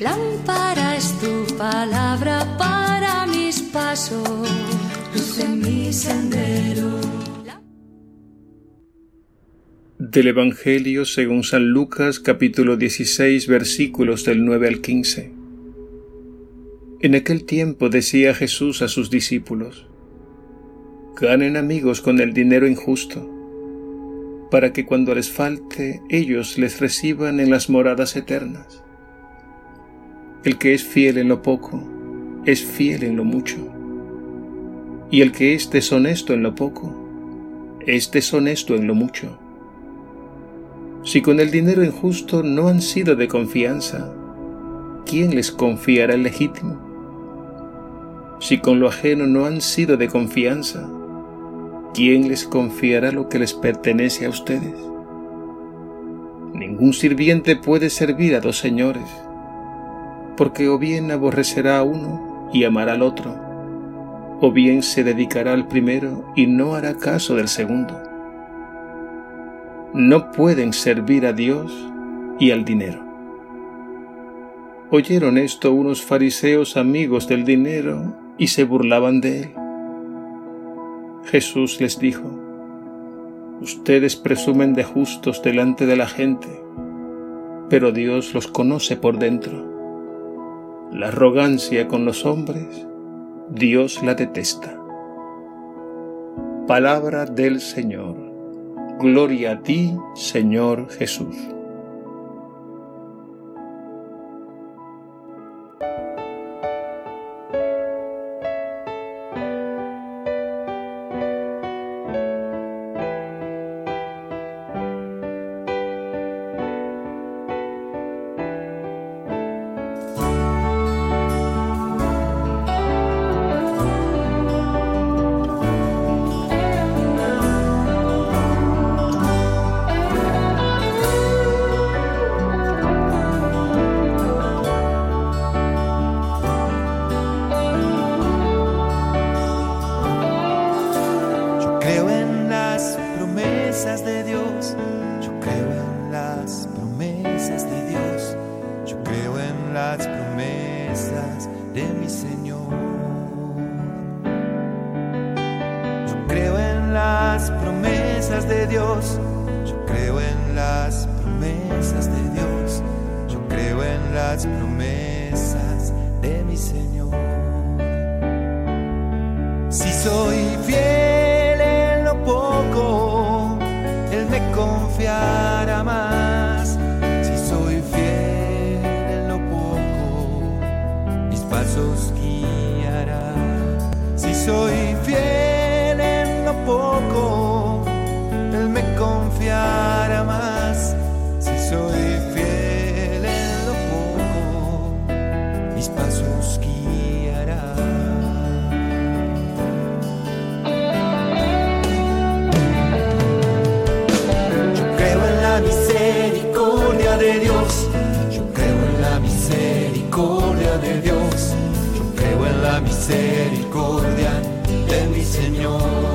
Lámpara es tu palabra para mis pasos, luz en mi sendero. Del Evangelio según San Lucas capítulo 16 versículos del 9 al 15. En aquel tiempo decía Jesús a sus discípulos, Ganen amigos con el dinero injusto, para que cuando les falte ellos les reciban en las moradas eternas. El que es fiel en lo poco, es fiel en lo mucho. Y el que es deshonesto en lo poco, es deshonesto en lo mucho. Si con el dinero injusto no han sido de confianza, ¿quién les confiará el legítimo? Si con lo ajeno no han sido de confianza, ¿quién les confiará lo que les pertenece a ustedes? Ningún sirviente puede servir a dos señores porque o bien aborrecerá a uno y amará al otro, o bien se dedicará al primero y no hará caso del segundo. No pueden servir a Dios y al dinero. Oyeron esto unos fariseos amigos del dinero y se burlaban de él. Jesús les dijo, Ustedes presumen de justos delante de la gente, pero Dios los conoce por dentro la arrogancia con los hombres, Dios la detesta. Palabra del Señor. Gloria a ti, Señor Jesús. Promesas de mi Señor. Si soy fiel en lo poco, Él me confiará más. Si soy fiel en lo poco, mis pasos guiará. Si soy misericordia de mi Señor.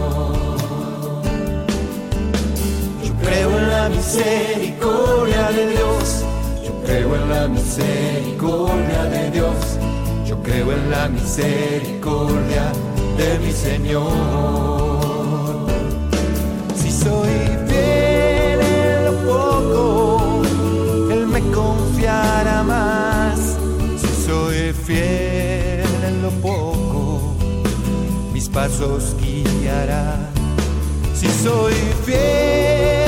misericordia de Dios. Yo creo en la misericordia de Dios. Yo creo en la misericordia de mi Señor. Pasos guiará. Si soy fiel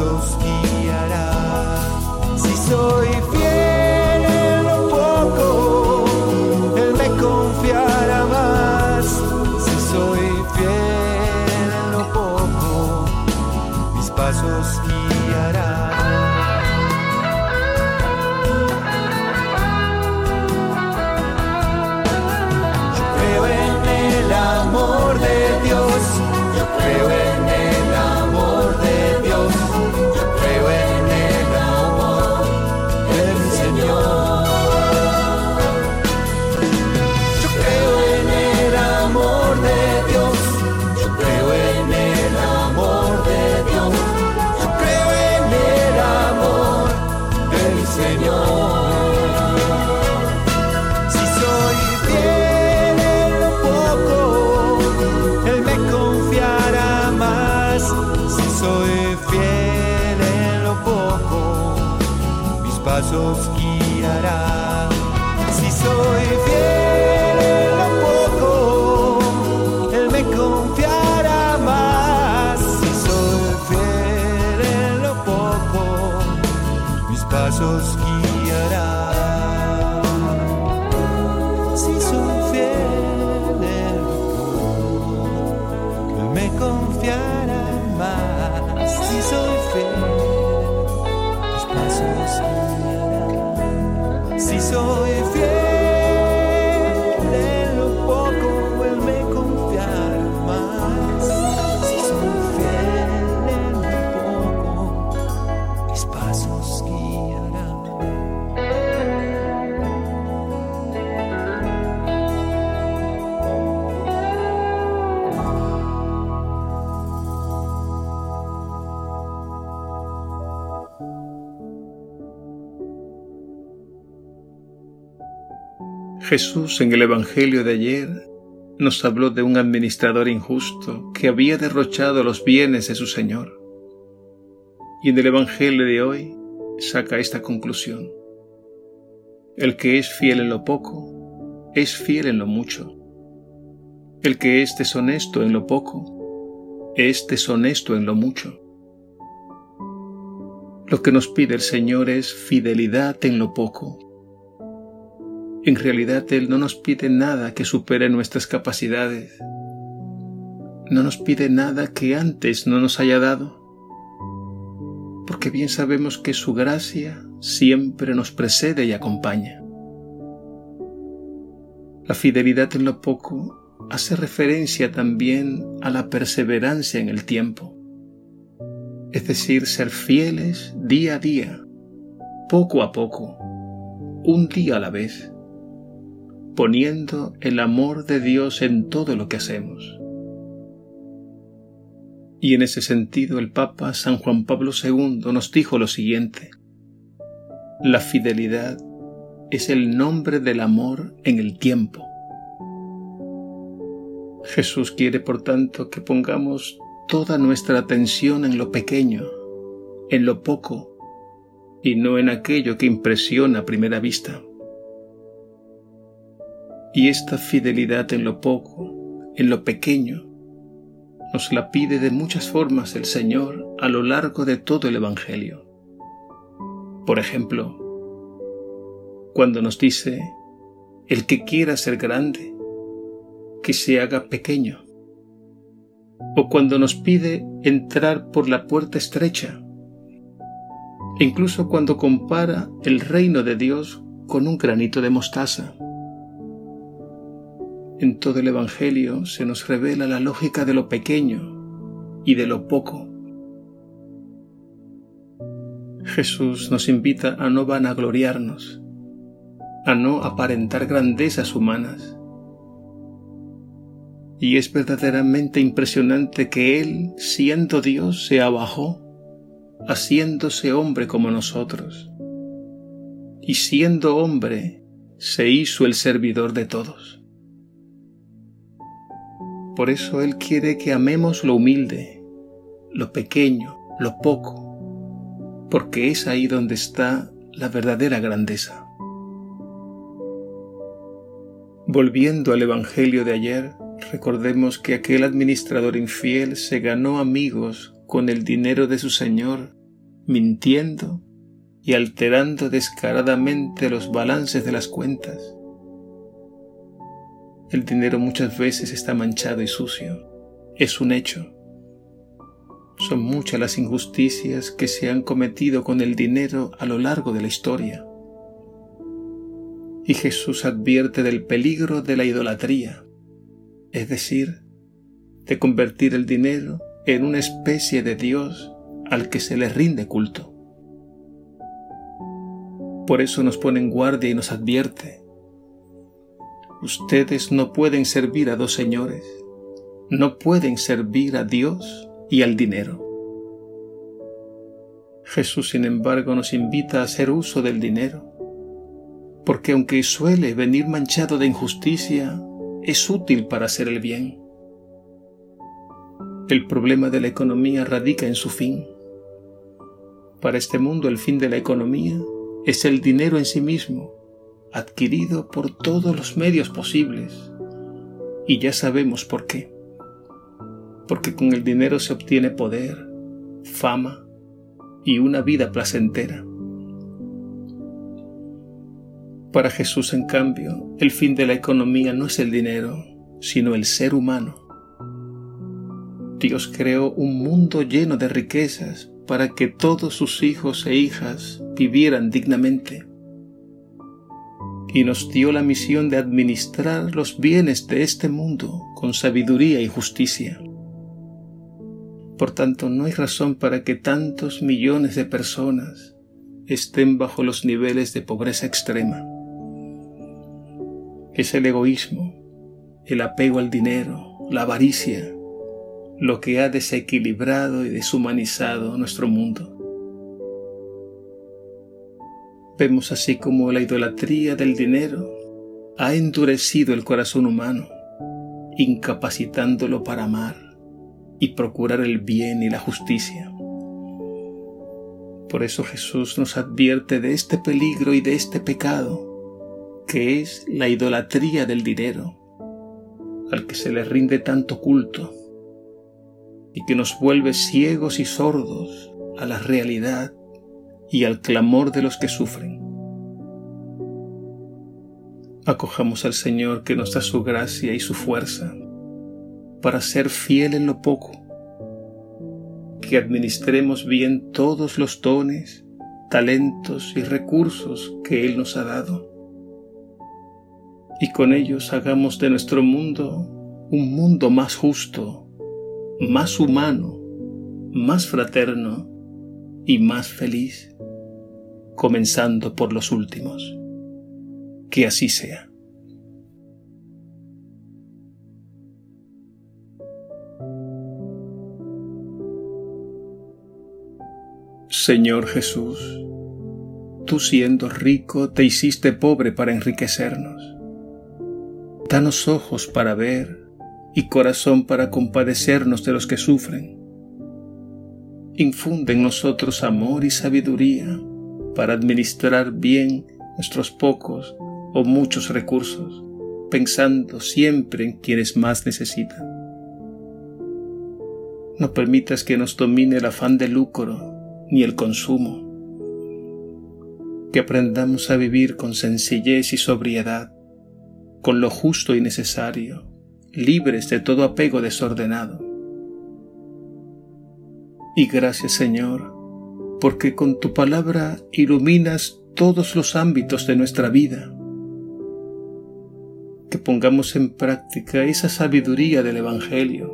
pasos guiará. Si soy fiel, pasos guiará. Si soy fiel Jesús en el Evangelio de ayer nos habló de un administrador injusto que había derrochado los bienes de su Señor. Y en el Evangelio de hoy saca esta conclusión. El que es fiel en lo poco, es fiel en lo mucho. El que es deshonesto en lo poco, es deshonesto en lo mucho. Lo que nos pide el Señor es fidelidad en lo poco. En realidad Él no nos pide nada que supere nuestras capacidades. No nos pide nada que antes no nos haya dado. Porque bien sabemos que su gracia siempre nos precede y acompaña. La fidelidad en lo poco hace referencia también a la perseverancia en el tiempo. Es decir, ser fieles día a día, poco a poco, un día a la vez poniendo el amor de Dios en todo lo que hacemos. Y en ese sentido el Papa San Juan Pablo II nos dijo lo siguiente, la fidelidad es el nombre del amor en el tiempo. Jesús quiere, por tanto, que pongamos toda nuestra atención en lo pequeño, en lo poco, y no en aquello que impresiona a primera vista. Y esta fidelidad en lo poco, en lo pequeño, nos la pide de muchas formas el Señor a lo largo de todo el Evangelio. Por ejemplo, cuando nos dice, el que quiera ser grande, que se haga pequeño. O cuando nos pide entrar por la puerta estrecha. Incluso cuando compara el reino de Dios con un granito de mostaza. En todo el Evangelio se nos revela la lógica de lo pequeño y de lo poco. Jesús nos invita a no vanagloriarnos, a no aparentar grandezas humanas. Y es verdaderamente impresionante que Él, siendo Dios, se abajó, haciéndose hombre como nosotros. Y siendo hombre, se hizo el servidor de todos. Por eso Él quiere que amemos lo humilde, lo pequeño, lo poco, porque es ahí donde está la verdadera grandeza. Volviendo al Evangelio de ayer, recordemos que aquel administrador infiel se ganó amigos con el dinero de su Señor, mintiendo y alterando descaradamente los balances de las cuentas. El dinero muchas veces está manchado y sucio. Es un hecho. Son muchas las injusticias que se han cometido con el dinero a lo largo de la historia. Y Jesús advierte del peligro de la idolatría, es decir, de convertir el dinero en una especie de Dios al que se le rinde culto. Por eso nos pone en guardia y nos advierte Ustedes no pueden servir a dos señores, no pueden servir a Dios y al dinero. Jesús, sin embargo, nos invita a hacer uso del dinero, porque aunque suele venir manchado de injusticia, es útil para hacer el bien. El problema de la economía radica en su fin. Para este mundo el fin de la economía es el dinero en sí mismo, adquirido por todos los medios posibles. Y ya sabemos por qué. Porque con el dinero se obtiene poder, fama y una vida placentera. Para Jesús, en cambio, el fin de la economía no es el dinero, sino el ser humano. Dios creó un mundo lleno de riquezas para que todos sus hijos e hijas vivieran dignamente. Y nos dio la misión de administrar los bienes de este mundo con sabiduría y justicia. Por tanto, no hay razón para que tantos millones de personas estén bajo los niveles de pobreza extrema. Es el egoísmo, el apego al dinero, la avaricia, lo que ha desequilibrado y deshumanizado nuestro mundo. Vemos así como la idolatría del dinero ha endurecido el corazón humano, incapacitándolo para amar y procurar el bien y la justicia. Por eso Jesús nos advierte de este peligro y de este pecado, que es la idolatría del dinero, al que se le rinde tanto culto, y que nos vuelve ciegos y sordos a la realidad y al clamor de los que sufren. Acojamos al Señor que nos da su gracia y su fuerza para ser fiel en lo poco, que administremos bien todos los dones, talentos y recursos que Él nos ha dado, y con ellos hagamos de nuestro mundo un mundo más justo, más humano, más fraterno y más feliz, comenzando por los últimos. Que así sea. Señor Jesús, tú siendo rico te hiciste pobre para enriquecernos. Danos ojos para ver y corazón para compadecernos de los que sufren. Infunde en nosotros amor y sabiduría para administrar bien nuestros pocos o muchos recursos, pensando siempre en quienes más necesitan. No permitas que nos domine el afán de lucro ni el consumo. Que aprendamos a vivir con sencillez y sobriedad, con lo justo y necesario, libres de todo apego desordenado. Y gracias Señor, porque con tu palabra iluminas todos los ámbitos de nuestra vida. Que pongamos en práctica esa sabiduría del Evangelio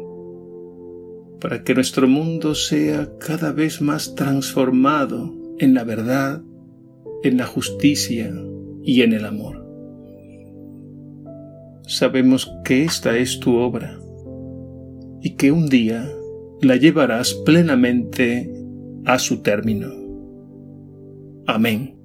para que nuestro mundo sea cada vez más transformado en la verdad, en la justicia y en el amor. Sabemos que esta es tu obra y que un día la llevarás plenamente a su término. Amén.